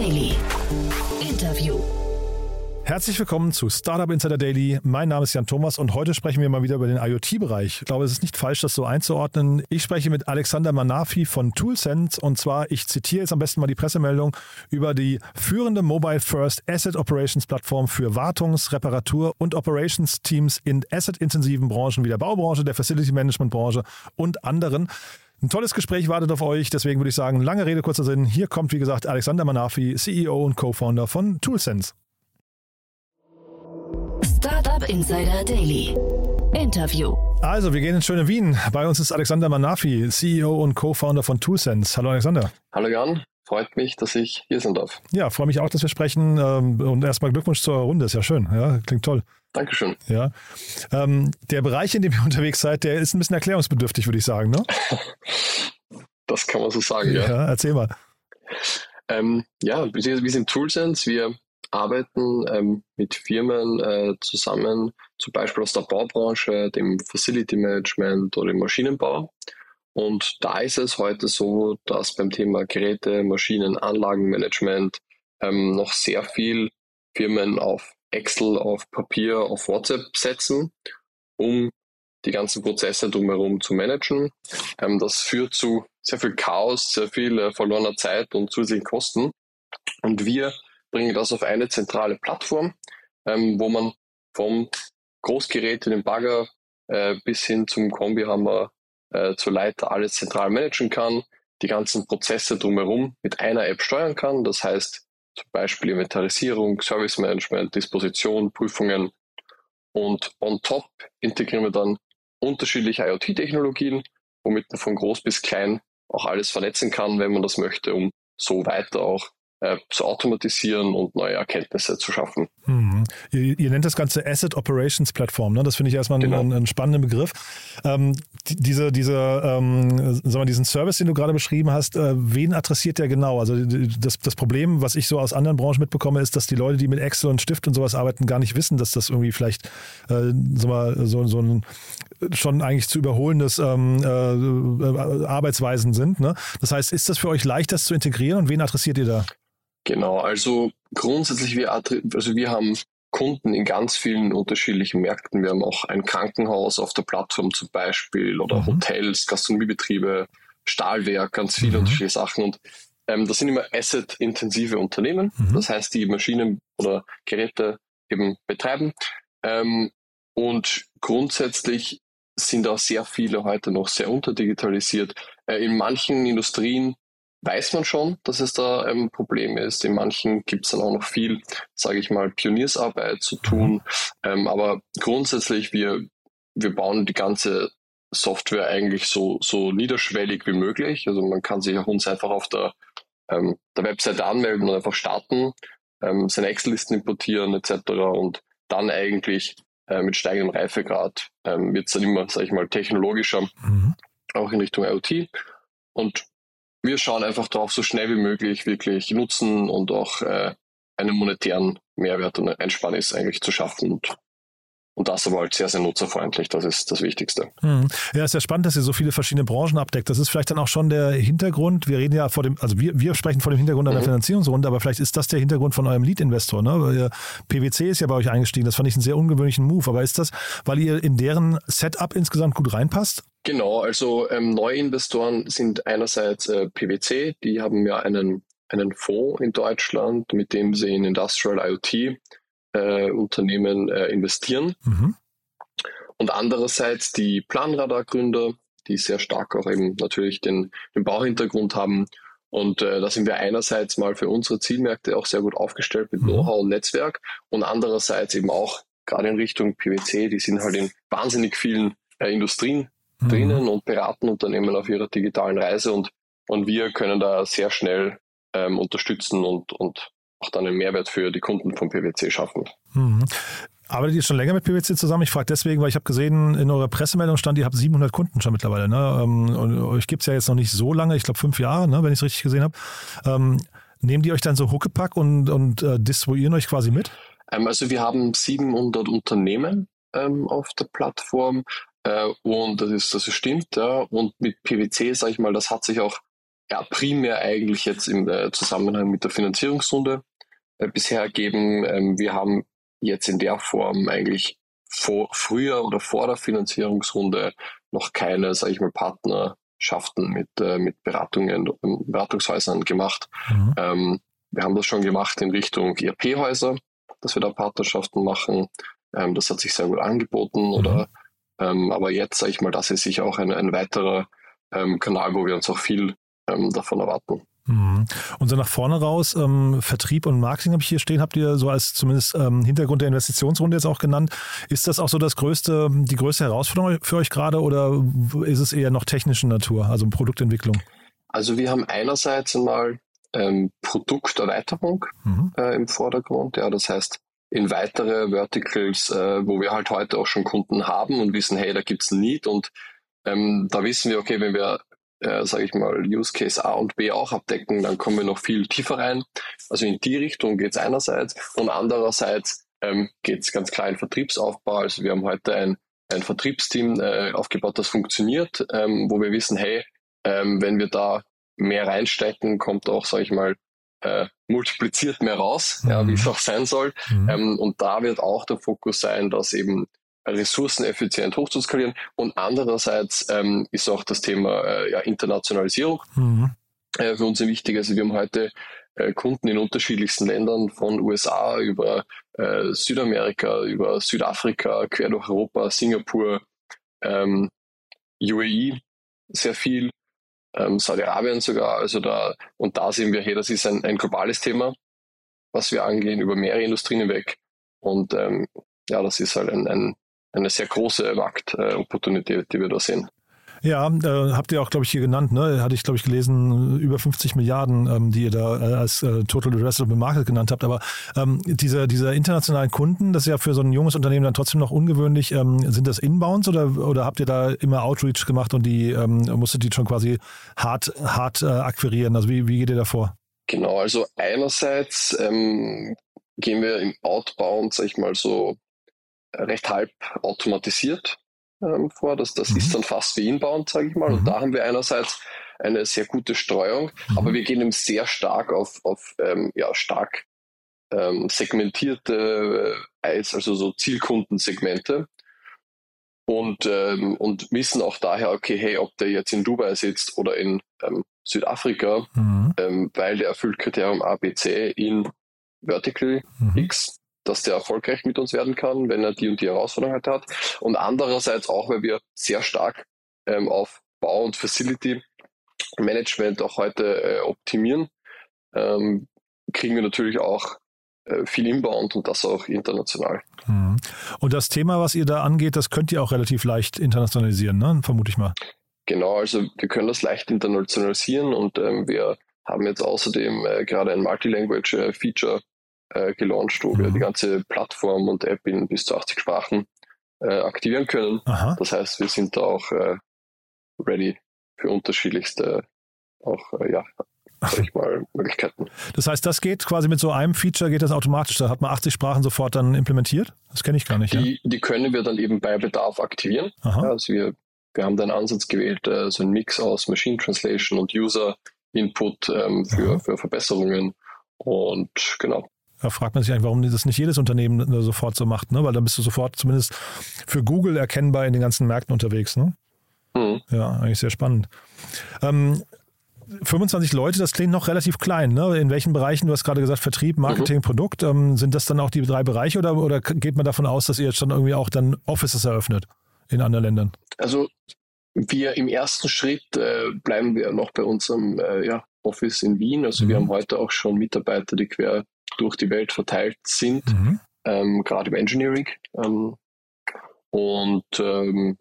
Daily. Interview. Herzlich willkommen zu Startup Insider Daily. Mein Name ist Jan Thomas und heute sprechen wir mal wieder über den IoT-Bereich. Ich glaube, es ist nicht falsch, das so einzuordnen. Ich spreche mit Alexander Manafi von ToolSense und zwar, ich zitiere jetzt am besten mal die Pressemeldung über die führende Mobile First Asset Operations Plattform für Wartungs-, Reparatur- und Operations-Teams in asset-intensiven Branchen wie der Baubranche, der Facility Management-Branche und anderen. Ein tolles Gespräch wartet auf euch, deswegen würde ich sagen, lange Rede, kurzer Sinn. Hier kommt, wie gesagt, Alexander Manafi, CEO und Co-Founder von ToolSense. Startup Insider Daily. Interview. Also, wir gehen ins schöne Wien. Bei uns ist Alexander Manafi, CEO und Co-Founder von ToolSense. Hallo Alexander. Hallo Jan, freut mich, dass ich hier sein darf. Ja, freue mich auch, dass wir sprechen. Ähm, und erstmal Glückwunsch zur Runde, ist ja schön. Ja, klingt toll. Dankeschön. Ja. Ähm, der Bereich, in dem ihr unterwegs seid, der ist ein bisschen erklärungsbedürftig, würde ich sagen, ne? Das kann man so sagen, ja. Ja, erzähl mal. Ähm, ja, wir, wir sind ToolSense. Wir arbeiten ähm, mit Firmen äh, zusammen, zum Beispiel aus der Baubranche, dem Facility Management oder dem Maschinenbau. Und da ist es heute so, dass beim Thema Geräte, Maschinen, Anlagenmanagement ähm, noch sehr viel Firmen auf Excel, auf Papier, auf WhatsApp setzen, um die ganzen Prozesse drumherum zu managen. Ähm, das führt zu sehr viel Chaos, sehr viel äh, verlorener Zeit und zusätzlichen Kosten. Und wir bringen das auf eine zentrale Plattform, ähm, wo man vom Großgerät in den Bagger äh, bis hin zum Kombihammer äh, zur Leiter alles zentral managen kann, die ganzen Prozesse drumherum mit einer App steuern kann. Das heißt zum Beispiel Inventarisierung, Service Management, Disposition, Prüfungen. Und on top integrieren wir dann unterschiedliche IoT-Technologien, womit man von groß bis klein auch alles vernetzen kann, wenn man das möchte, um so weiter auch äh, zu automatisieren und neue Erkenntnisse zu schaffen. Mhm. Ihr, ihr, nennt das Ganze Asset Operations Plattform. Ne? Das finde ich erstmal genau. einen, einen, spannenden Begriff. Ähm, die, diese, diese, ähm, sag mal, diesen Service, den du gerade beschrieben hast, äh, wen adressiert der genau? Also das, das Problem, was ich so aus anderen Branchen mitbekomme, ist, dass die Leute, die mit Excel und Stift und sowas arbeiten, gar nicht wissen, dass das irgendwie vielleicht äh, sag mal, so, so ein schon eigentlich zu überholendes ähm, äh, Arbeitsweisen sind. Ne? Das heißt, ist das für euch leicht, das zu integrieren und wen adressiert ihr da? Genau, also grundsätzlich, wir, also wir haben Kunden in ganz vielen unterschiedlichen Märkten. Wir haben auch ein Krankenhaus auf der Plattform zum Beispiel oder mhm. Hotels, Gastronomiebetriebe, Stahlwerk, ganz viele mhm. unterschiedliche Sachen. Und ähm, das sind immer asset-intensive Unternehmen. Mhm. Das heißt, die Maschinen oder Geräte eben betreiben. Ähm, und grundsätzlich sind auch sehr viele heute noch sehr unterdigitalisiert. Äh, in manchen Industrien weiß man schon, dass es da ein Problem ist. In manchen gibt es dann auch noch viel, sage ich mal, Pioniersarbeit zu tun. Ähm, aber grundsätzlich, wir, wir bauen die ganze Software eigentlich so, so niederschwellig wie möglich. Also man kann sich auch uns einfach auf der, ähm, der Webseite anmelden und einfach starten, ähm, seine Excel-Listen importieren etc. Und dann eigentlich äh, mit steigendem Reifegrad ähm, wird es dann immer, sage ich mal, technologischer, mhm. auch in Richtung IoT. Und wir schauen einfach darauf, so schnell wie möglich wirklich Nutzen und auch äh, einen monetären Mehrwert und Einsparnis eigentlich zu schaffen. Und, und das aber halt sehr, sehr nutzerfreundlich. Das ist das Wichtigste. Hm. Ja, ist ja spannend, dass ihr so viele verschiedene Branchen abdeckt. Das ist vielleicht dann auch schon der Hintergrund. Wir reden ja vor dem, also wir, wir sprechen vor dem Hintergrund einer mhm. Finanzierungsrunde, aber vielleicht ist das der Hintergrund von eurem Lead-Investor. Ne? PwC ist ja bei euch eingestiegen. Das fand ich einen sehr ungewöhnlichen Move. Aber ist das, weil ihr in deren Setup insgesamt gut reinpasst? Genau, also ähm, Neuinvestoren sind einerseits äh, PwC, die haben ja einen, einen Fonds in Deutschland, mit dem sie in Industrial IoT äh, Unternehmen äh, investieren. Mhm. Und andererseits die Planradar-Gründer, die sehr stark auch eben natürlich den, den Bauhintergrund haben. Und äh, da sind wir einerseits mal für unsere Zielmärkte auch sehr gut aufgestellt mit mhm. Know-how und Netzwerk und andererseits eben auch gerade in Richtung PwC, die sind halt in wahnsinnig vielen äh, Industrien mhm. drinnen und beraten Unternehmen auf ihrer digitalen Reise und, und wir können da sehr schnell ähm, unterstützen und, und auch dann einen Mehrwert für die Kunden von PwC schaffen. Mhm. Arbeitet ihr schon länger mit PwC zusammen? Ich frage deswegen, weil ich habe gesehen, in eurer Pressemeldung stand, ihr habt 700 Kunden schon mittlerweile. Ne? Ähm, und euch gibt es ja jetzt noch nicht so lange, ich glaube fünf Jahre, ne? wenn ich es richtig gesehen habe. Ähm, nehmen die euch dann so Huckepack und, und äh, distribuieren euch quasi mit? Ähm, also wir haben 700 Unternehmen ähm, auf der Plattform. Äh, und das ist, das stimmt, ja. Und mit PwC, sage ich mal, das hat sich auch ja, primär eigentlich jetzt im äh, Zusammenhang mit der Finanzierungsrunde bisher ergeben. Ähm, wir haben jetzt in der Form eigentlich vor, früher oder vor der Finanzierungsrunde noch keine, sage ich mal, Partnerschaften mit, äh, mit Beratungen, Beratungshäusern gemacht. Mhm. Ähm, wir haben das schon gemacht in Richtung ERP-Häuser, dass wir da Partnerschaften machen. Ähm, das hat sich sehr gut angeboten. Mhm. Oder, ähm, aber jetzt, sage ich mal, das ist sicher auch ein, ein weiterer ähm, Kanal, wo wir uns auch viel ähm, davon erwarten. Mhm. Und so nach vorne raus, ähm, Vertrieb und Marketing habe ich hier stehen, habt ihr so als zumindest ähm, Hintergrund der Investitionsrunde jetzt auch genannt. Ist das auch so das größte, die größte Herausforderung für euch gerade oder ist es eher noch technische Natur, also Produktentwicklung? Also wir haben einerseits einmal ähm, Produkterweiterung mhm. äh, im Vordergrund. Ja, das heißt, in weitere Verticals, äh, wo wir halt heute auch schon Kunden haben und wissen, hey, da gibt es ein Need und ähm, da wissen wir, okay, wenn wir äh, sage ich mal, Use Case A und B auch abdecken, dann kommen wir noch viel tiefer rein. Also in die Richtung geht es einerseits und andererseits ähm, geht es ganz klar in Vertriebsaufbau. Also wir haben heute ein, ein Vertriebsteam äh, aufgebaut, das funktioniert, ähm, wo wir wissen, hey, ähm, wenn wir da mehr reinstecken, kommt auch, sage ich mal, äh, multipliziert mehr raus, mhm. ja, wie es auch sein soll. Mhm. Ähm, und da wird auch der Fokus sein, dass eben ressourceneffizient hochzuskalieren. Und andererseits ähm, ist auch das Thema äh, ja, Internationalisierung mhm. äh, für uns sehr wichtig. Also wir haben heute äh, Kunden in unterschiedlichsten Ländern, von USA über äh, Südamerika, über Südafrika, quer durch Europa, Singapur, ähm, UAE, sehr viel, ähm, Saudi-Arabien sogar. Also da, und da sehen wir, hey, das ist ein, ein globales Thema, was wir angehen, über mehrere Industrien hinweg. Und ähm, ja, das ist halt ein, ein eine sehr große Marktopportunität, die wir da sehen. Ja, äh, habt ihr auch, glaube ich, hier genannt, ne? Hatte ich, glaube ich, gelesen, über 50 Milliarden, ähm, die ihr da äh, als äh, Total Addressable Market genannt habt. Aber ähm, diese, diese internationalen Kunden, das ist ja für so ein junges Unternehmen dann trotzdem noch ungewöhnlich. Ähm, sind das Inbounds oder, oder habt ihr da immer Outreach gemacht und die ähm, musstet die schon quasi hart, hart äh, akquirieren? Also wie, wie geht ihr da vor? Genau, also einerseits ähm, gehen wir im Outbound, sag ich mal so, recht halb automatisiert ähm, vor. Das, das mhm. ist dann fast wie Inbound, sage ich mal. Mhm. Und da haben wir einerseits eine sehr gute Streuung, mhm. aber wir gehen eben sehr stark auf, auf ähm, ja, stark ähm, segmentierte, äh, also so Zielkundensegmente. Und, ähm, und wissen auch daher, okay, hey, ob der jetzt in Dubai sitzt oder in ähm, Südafrika, mhm. ähm, weil der erfüllt Kriterium ABC in Vertical mhm. X, dass der erfolgreich mit uns werden kann, wenn er die und die Herausforderung halt hat. Und andererseits auch, weil wir sehr stark ähm, auf Bau- und Facility Management auch heute äh, optimieren, ähm, kriegen wir natürlich auch äh, viel Inbound und das auch international. Mhm. Und das Thema, was ihr da angeht, das könnt ihr auch relativ leicht internationalisieren, ne? vermute ich mal. Genau, also wir können das leicht internationalisieren und ähm, wir haben jetzt außerdem äh, gerade ein Multilanguage-Feature äh, äh, gelauncht, wo mhm. wir die ganze Plattform und App in bis zu 80 Sprachen äh, aktivieren können. Aha. Das heißt, wir sind da auch äh, ready für unterschiedlichste auch äh, ja, sag ich mal, Möglichkeiten. Das heißt, das geht quasi mit so einem Feature, geht das automatisch. Da hat man 80 Sprachen sofort dann implementiert? Das kenne ich gar nicht. Die, ja. die können wir dann eben bei Bedarf aktivieren. Ja, also wir, wir haben da einen Ansatz gewählt, äh, so ein Mix aus Machine Translation und User Input ähm, für, für Verbesserungen. Und genau, da fragt man sich eigentlich, warum das nicht jedes Unternehmen äh, sofort so macht, ne? weil dann bist du sofort zumindest für Google erkennbar in den ganzen Märkten unterwegs. Ne? Mhm. Ja, eigentlich sehr spannend. Ähm, 25 Leute, das klingt noch relativ klein. Ne? In welchen Bereichen, du hast gerade gesagt, Vertrieb, Marketing, mhm. Produkt, ähm, sind das dann auch die drei Bereiche oder, oder geht man davon aus, dass ihr jetzt schon irgendwie auch dann Offices eröffnet in anderen Ländern? Also wir im ersten Schritt äh, bleiben wir noch bei unserem äh, ja, Office in Wien. Also mhm. wir haben heute auch schon Mitarbeiter, die quer durch die Welt verteilt sind, mhm. ähm, gerade im Engineering. Ähm, und ähm,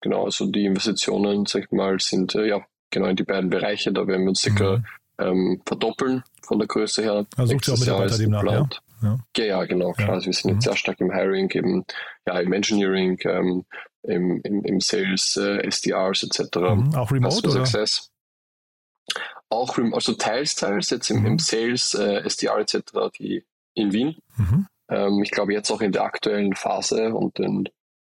genau, also die Investitionen, sag ich mal, sind äh, ja genau in die beiden Bereiche. Da werden wir uns sicher mhm. ähm, verdoppeln von der Größe her. Also sucht ihr auch Mitarbeiter demnach, ja? Ja. ja, ja, genau, klar. Ja. Also wir sind mhm. jetzt sehr stark im Hiring, eben, ja, im Engineering, ähm, im, im, im Sales, äh, SDRs etc. Mhm. Auch remote, oder? Success auch also teils, teils jetzt im, im mhm. Sales, äh, SDR etc., die in Wien. Mhm. Ähm, ich glaube jetzt auch in der aktuellen Phase und in,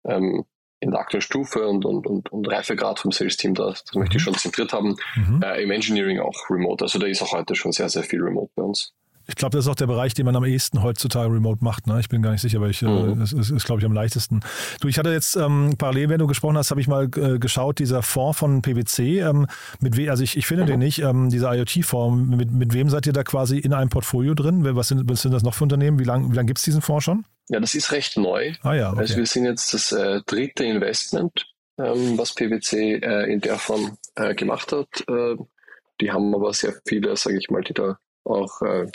ähm, in der aktuellen Stufe und, und, und, und Reifegrad vom Sales-Team, das, das möchte ich schon zentriert haben. Mhm. Äh, Im Engineering auch remote. Also da ist auch heute schon sehr, sehr viel remote bei uns. Ich glaube, das ist auch der Bereich, den man am ehesten heutzutage remote macht. Ne? Ich bin gar nicht sicher, weil ich, äh, mhm. das ist, ist glaube ich, am leichtesten. Du, ich hatte jetzt ähm, parallel, wenn du gesprochen hast, habe ich mal äh, geschaut, dieser Fonds von PwC, ähm, mit we also ich, ich finde mhm. den nicht, ähm, dieser IoT-Fonds, mit, mit wem seid ihr da quasi in einem Portfolio drin? Was sind, was sind das noch für Unternehmen? Wie lange wie lang gibt es diesen Fonds schon? Ja, das ist recht neu. Ah, ja, okay. Also wir sind jetzt das äh, dritte Investment, ähm, was PwC äh, in der Form äh, gemacht hat. Äh, die haben aber sehr viele, sage ich mal, die da auch äh,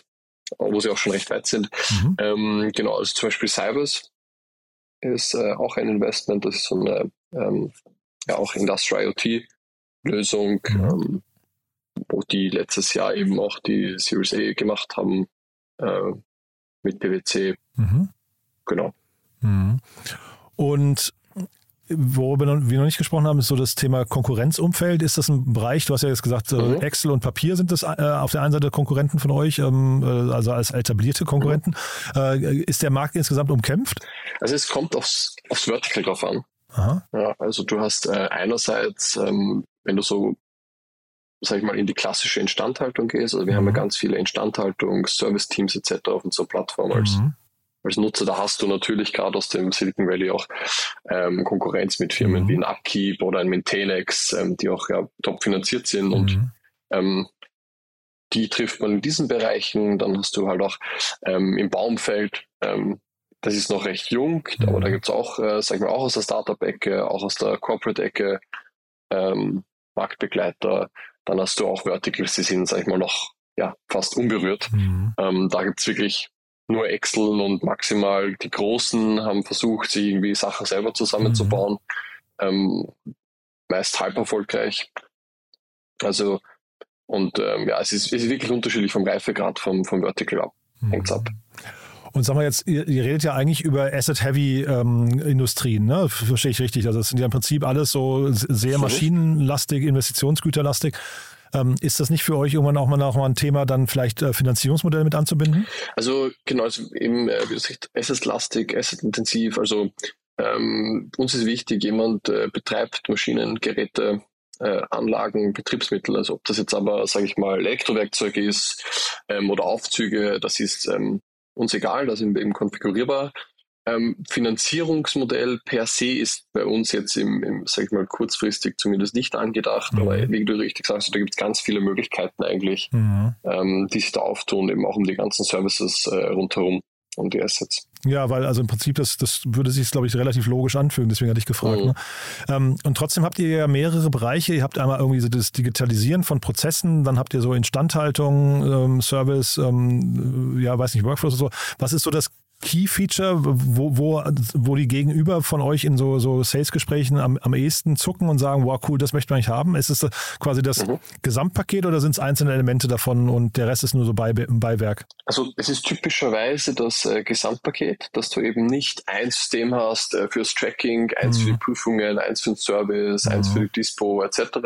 wo sie auch schon recht weit sind. Mhm. Ähm, genau, also zum Beispiel Cybers ist äh, auch ein Investment, das ist so eine ähm, ja auch Industrial IoT-Lösung, mhm. ähm, wo die letztes Jahr eben auch die Series A gemacht haben äh, mit PwC. Mhm. Genau. Mhm. Und Worüber wir noch nicht gesprochen haben, ist so das Thema Konkurrenzumfeld. Ist das ein Bereich, du hast ja jetzt gesagt, mhm. Excel und Papier sind das äh, auf der einen Seite Konkurrenten von euch, ähm, äh, also als etablierte Konkurrenten. Mhm. ist der Markt insgesamt umkämpft? Also es kommt aufs, aufs Vertical drauf an. Aha. Ja, also du hast einerseits, ähm, wenn du so sag ich mal, in die klassische Instandhaltung gehst. Also wir mhm. haben ja mhm. ganz viele Instandhaltungs-, Service-Teams etc. auf unserer Plattform als mhm als Nutzer, da hast du natürlich gerade aus dem Silicon Valley auch ähm, Konkurrenz mit Firmen mhm. wie ein Upkeep oder ein Maintainx, ähm, die auch ja, top finanziert sind und mhm. ähm, die trifft man in diesen Bereichen. Dann hast du halt auch ähm, im Baumfeld, ähm, das ist noch recht jung, mhm. aber da gibt es auch, äh, sag ich mal, auch aus der Startup-Ecke, auch aus der Corporate-Ecke ähm, Marktbegleiter. Dann hast du auch Verticals, die sind, sag ich mal, noch ja, fast unberührt. Mhm. Ähm, da gibt es wirklich nur Excel und maximal die Großen haben versucht, sich irgendwie Sachen selber zusammenzubauen. Mhm. Ähm, meist halb erfolgreich. Also, und ähm, ja, es ist, es ist wirklich unterschiedlich vom Reifegrad vom, vom Vertical ab. Mhm. Hängt's ab. Und sagen wir jetzt, ihr, ihr redet ja eigentlich über Asset-Heavy-Industrien, ähm, ne? Verstehe ich richtig. Also es sind ja im Prinzip alles so sehr maschinenlastig, Investitionsgüterlastig. Ähm, ist das nicht für euch irgendwann auch mal, auch mal ein Thema, dann vielleicht äh, Finanzierungsmodelle mit anzubinden? Also genau, also eben, äh, gesagt, Asset-lastig, Asset-intensiv. Also ähm, uns ist wichtig, jemand äh, betreibt Maschinen, Geräte, äh, Anlagen, Betriebsmittel. Also ob das jetzt aber, sage ich mal, Elektrowerkzeug ist ähm, oder Aufzüge, das ist ähm, uns egal, da sind wir eben konfigurierbar. Ähm, Finanzierungsmodell per se ist bei uns jetzt im, im sag ich mal, kurzfristig zumindest nicht angedacht, mhm. aber wie du richtig sagst, da gibt es ganz viele Möglichkeiten eigentlich, mhm. ähm, die sich da auftun, eben auch um die ganzen Services äh, rundherum und die Assets. Ja, weil also im Prinzip das, das würde sich, glaube ich, relativ logisch anfühlen, deswegen hatte ich gefragt. Mhm. Ne? Ähm, und trotzdem habt ihr ja mehrere Bereiche. Ihr habt einmal irgendwie so das Digitalisieren von Prozessen, dann habt ihr so Instandhaltung, ähm, Service, ähm, ja, weiß nicht, Workflows und so. Was ist so das Key-Feature, wo, wo, wo die Gegenüber von euch in so, so Sales-Gesprächen am, am ehesten zucken und sagen, wow, cool, das möchte man nicht haben? Ist es quasi das mhm. Gesamtpaket oder sind es einzelne Elemente davon und der Rest ist nur so Bei Beiwerk? Also es ist typischerweise das äh, Gesamtpaket, dass du eben nicht ein System hast äh, fürs Tracking, eins mhm. für die mhm. Prüfungen, eins für den Service, mhm. eins für die Dispo etc.,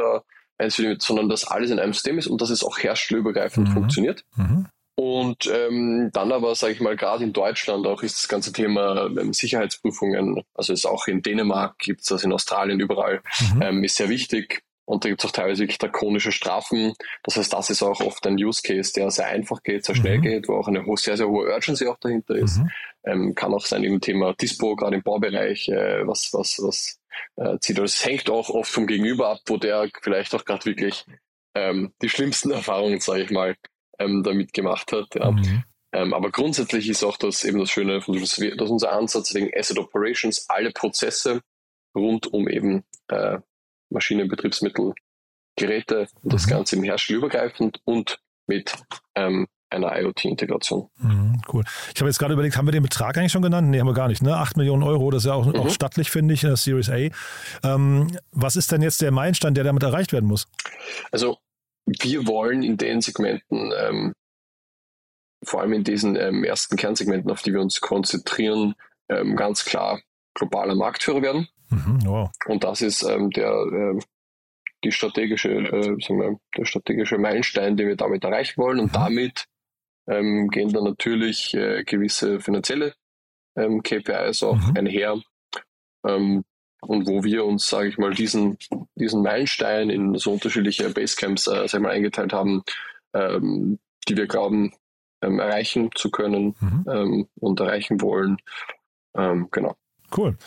eins für die, sondern dass alles in einem System ist und dass es auch herstellerübergreifend mhm. funktioniert. Und ähm, dann aber, sage ich mal, gerade in Deutschland auch ist das ganze Thema ähm, Sicherheitsprüfungen, also ist auch in Dänemark, gibt es das in Australien überall, mhm. ähm, ist sehr wichtig. Und da gibt es auch teilweise wirklich drakonische Strafen. Das heißt, das ist auch oft ein Use Case, der sehr einfach geht, sehr schnell mhm. geht, wo auch eine sehr, sehr hohe Urgency auch dahinter ist. Mhm. Ähm, kann auch sein im Thema Dispo, gerade im Baubereich, äh, was, was, was äh, zieht. Also es hängt auch oft vom Gegenüber ab, wo der vielleicht auch gerade wirklich ähm, die schlimmsten Erfahrungen, sage ich mal, ähm, damit gemacht hat. Ja. Mhm. Ähm, aber grundsätzlich ist auch das eben das Schöne, dass, wir, dass unser Ansatz wegen Asset Operations alle Prozesse rund um eben äh, Maschinen, Betriebsmittel, Geräte und das mhm. Ganze im herstellerübergreifend und mit ähm, einer IoT-Integration. Mhm, cool. Ich habe jetzt gerade überlegt, haben wir den Betrag eigentlich schon genannt? Nee, haben wir gar nicht. Ne? 8 Millionen Euro, das ist ja auch, mhm. auch stattlich, finde ich, in der Series A. Ähm, was ist denn jetzt der Meilenstein, der damit erreicht werden muss? Also wir wollen in den Segmenten, ähm, vor allem in diesen ähm, ersten Kernsegmenten, auf die wir uns konzentrieren, ähm, ganz klar globaler Marktführer werden. Mhm, wow. Und das ist ähm, der, äh, die strategische, äh, wir, der strategische Meilenstein, den wir damit erreichen wollen. Und mhm. damit ähm, gehen dann natürlich äh, gewisse finanzielle ähm, KPIs auch mhm. einher. Ähm, und wo wir uns, sage ich mal, diesen, diesen Meilenstein in so unterschiedliche Basecamps äh, sag mal, eingeteilt haben, ähm, die wir glauben, ähm, erreichen zu können mhm. ähm, und erreichen wollen. Ähm, genau. Cool.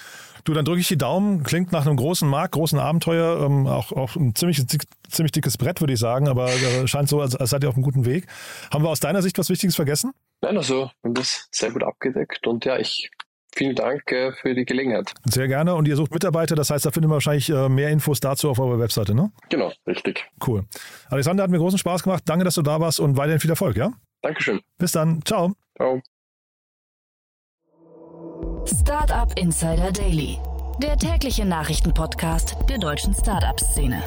Du, dann drücke ich die Daumen. Klingt nach einem großen Markt, großen Abenteuer. Ähm, auch, auch ein ziemlich, ziemlich dickes Brett, würde ich sagen, aber äh, scheint so, als, als seid ihr auf einem guten Weg. Haben wir aus deiner Sicht was Wichtiges vergessen? Nein, also wir haben das sehr gut abgedeckt und ja, ich vielen Dank äh, für die Gelegenheit. Sehr gerne. Und ihr sucht Mitarbeiter, das heißt, da findet man wahrscheinlich äh, mehr Infos dazu auf eurer Webseite, ne? Genau, richtig. Cool. Alexander, hat mir großen Spaß gemacht. Danke, dass du da warst und weiterhin viel Erfolg, ja? Dankeschön. Bis dann. Ciao. Ciao. Startup Insider Daily, der tägliche Nachrichtenpodcast der deutschen Startup-Szene.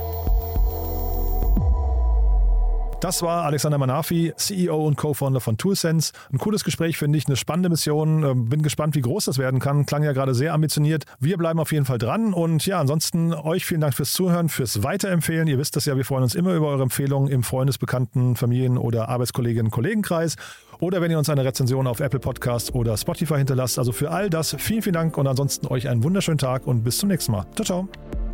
Das war Alexander Manafi, CEO und Co-Founder von ToolSense. Ein cooles Gespräch, finde ich, eine spannende Mission. Ähm, bin gespannt, wie groß das werden kann. Klang ja gerade sehr ambitioniert. Wir bleiben auf jeden Fall dran. Und ja, ansonsten euch vielen Dank fürs Zuhören, fürs Weiterempfehlen. Ihr wisst das ja, wir freuen uns immer über eure Empfehlungen im Freundesbekannten, Familien- oder Arbeitskolleginnen-Kollegenkreis. Oder wenn ihr uns eine Rezension auf Apple Podcast oder Spotify hinterlasst. Also für all das vielen, vielen Dank und ansonsten euch einen wunderschönen Tag und bis zum nächsten Mal. Ciao, ciao.